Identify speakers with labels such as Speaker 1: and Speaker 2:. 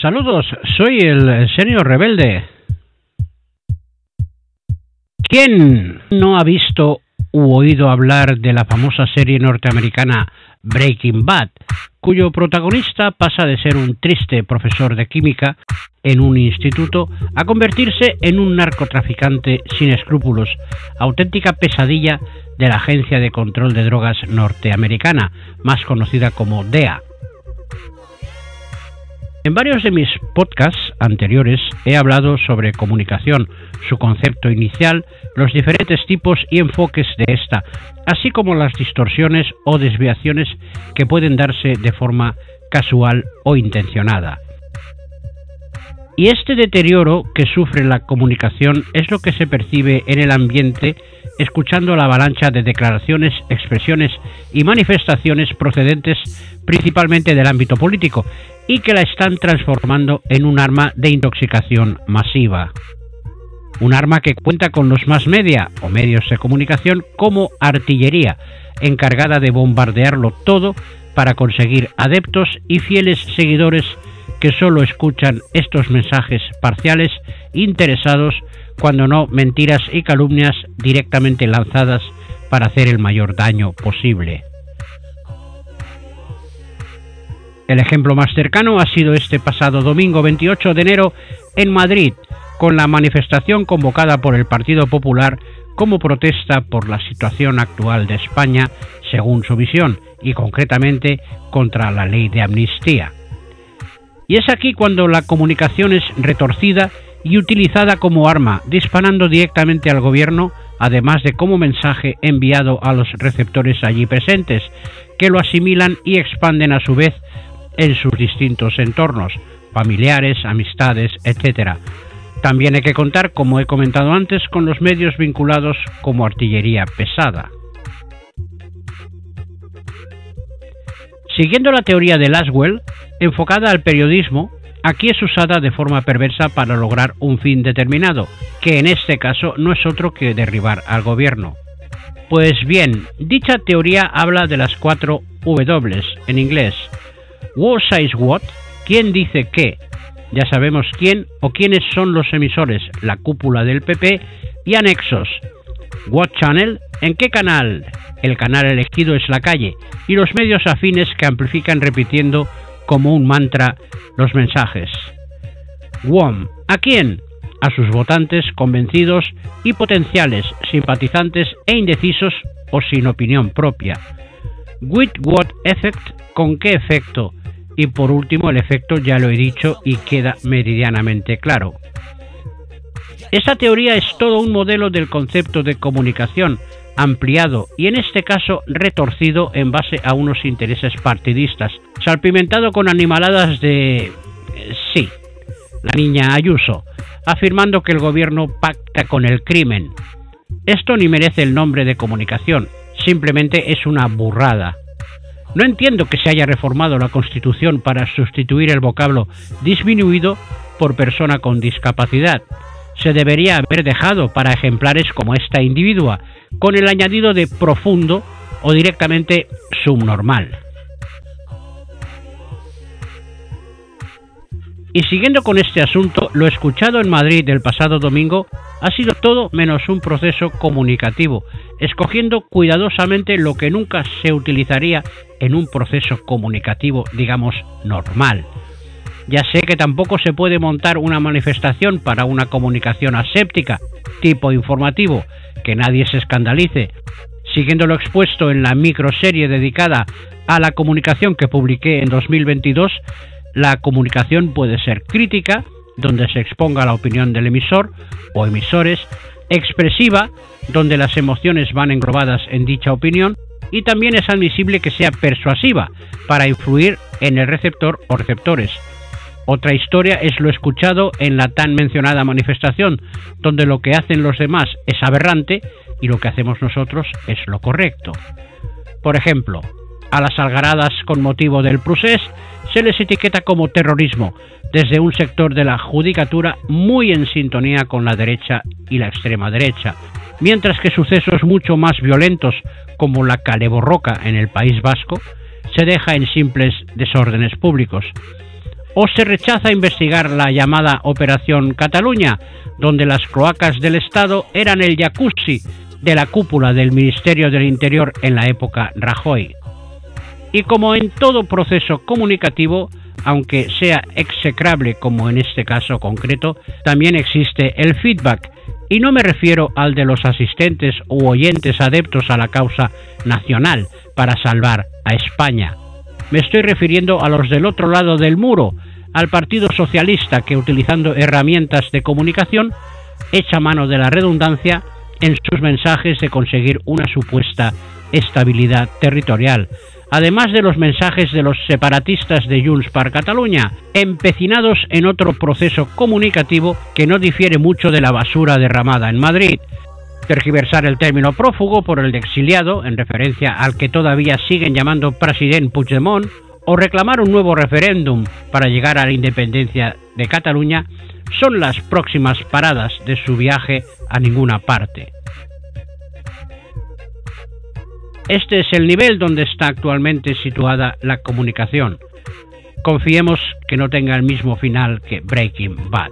Speaker 1: Saludos, soy el señor rebelde. ¿Quién no ha visto u oído hablar de la famosa serie norteamericana Breaking Bad, cuyo protagonista pasa de ser un triste profesor de química en un instituto a convertirse en un narcotraficante sin escrúpulos, auténtica pesadilla de la Agencia de Control de Drogas norteamericana, más conocida como DEA. En varios de mis podcasts anteriores he hablado sobre comunicación, su concepto inicial, los diferentes tipos y enfoques de esta, así como las distorsiones o desviaciones que pueden darse de forma casual o intencionada. Y este deterioro que sufre la comunicación es lo que se percibe en el ambiente escuchando la avalancha de declaraciones, expresiones y manifestaciones procedentes principalmente del ámbito político y que la están transformando en un arma de intoxicación masiva. Un arma que cuenta con los más media o medios de comunicación como artillería, encargada de bombardearlo todo para conseguir adeptos y fieles seguidores que solo escuchan estos mensajes parciales interesados, cuando no mentiras y calumnias directamente lanzadas para hacer el mayor daño posible. El ejemplo más cercano ha sido este pasado domingo 28 de enero en Madrid, con la manifestación convocada por el Partido Popular como protesta por la situación actual de España, según su visión, y concretamente contra la ley de amnistía. Y es aquí cuando la comunicación es retorcida y utilizada como arma, disparando directamente al gobierno, además de como mensaje enviado a los receptores allí presentes, que lo asimilan y expanden a su vez en sus distintos entornos, familiares, amistades, etc. También hay que contar, como he comentado antes, con los medios vinculados como artillería pesada. Siguiendo la teoría de Laswell, enfocada al periodismo, aquí es usada de forma perversa para lograr un fin determinado, que en este caso no es otro que derribar al gobierno. Pues bien, dicha teoría habla de las cuatro W en inglés. What says what? ¿Quién dice qué? Ya sabemos quién o quiénes son los emisores, la cúpula del PP y anexos. What channel? ¿En qué canal? El canal elegido es la calle y los medios afines que amplifican repitiendo como un mantra los mensajes. WOM. ¿A quién? A sus votantes convencidos y potenciales, simpatizantes e indecisos o sin opinión propia. With what effect? ¿Con qué efecto? Y por último, el efecto ya lo he dicho y queda meridianamente claro. Esta teoría es todo un modelo del concepto de comunicación, ampliado y en este caso retorcido en base a unos intereses partidistas, salpimentado con animaladas de... Eh, sí, la niña Ayuso, afirmando que el gobierno pacta con el crimen. Esto ni merece el nombre de comunicación, simplemente es una burrada. No entiendo que se haya reformado la Constitución para sustituir el vocablo disminuido por persona con discapacidad. Se debería haber dejado para ejemplares como esta individua, con el añadido de profundo o directamente subnormal. Y siguiendo con este asunto, lo escuchado en Madrid el pasado domingo ha sido todo menos un proceso comunicativo, escogiendo cuidadosamente lo que nunca se utilizaría en un proceso comunicativo, digamos, normal. Ya sé que tampoco se puede montar una manifestación para una comunicación aséptica, tipo informativo, que nadie se escandalice. Siguiendo lo expuesto en la microserie dedicada a la comunicación que publiqué en 2022, la comunicación puede ser crítica, donde se exponga la opinión del emisor o emisores, expresiva, donde las emociones van englobadas en dicha opinión, y también es admisible que sea persuasiva, para influir en el receptor o receptores. Otra historia es lo escuchado en la tan mencionada manifestación, donde lo que hacen los demás es aberrante y lo que hacemos nosotros es lo correcto. Por ejemplo, a las algaradas con motivo del procés se les etiqueta como terrorismo desde un sector de la judicatura muy en sintonía con la derecha y la extrema derecha, mientras que sucesos mucho más violentos como la caleborroca en el País Vasco se deja en simples desórdenes públicos. O se rechaza investigar la llamada Operación Cataluña, donde las cloacas del Estado eran el jacuzzi de la cúpula del Ministerio del Interior en la época Rajoy. Y como en todo proceso comunicativo, aunque sea execrable como en este caso concreto, también existe el feedback, y no me refiero al de los asistentes u oyentes adeptos a la causa nacional para salvar a España. Me estoy refiriendo a los del otro lado del muro, al Partido Socialista que utilizando herramientas de comunicación echa mano de la redundancia en sus mensajes de conseguir una supuesta estabilidad territorial, además de los mensajes de los separatistas de Junts per Cataluña, empecinados en otro proceso comunicativo que no difiere mucho de la basura derramada en Madrid. Tergiversar el término prófugo por el de exiliado, en referencia al que todavía siguen llamando presidente Puigdemont, o reclamar un nuevo referéndum para llegar a la independencia de Cataluña, son las próximas paradas de su viaje a ninguna parte. Este es el nivel donde está actualmente situada la comunicación. Confiemos que no tenga el mismo final que Breaking Bad.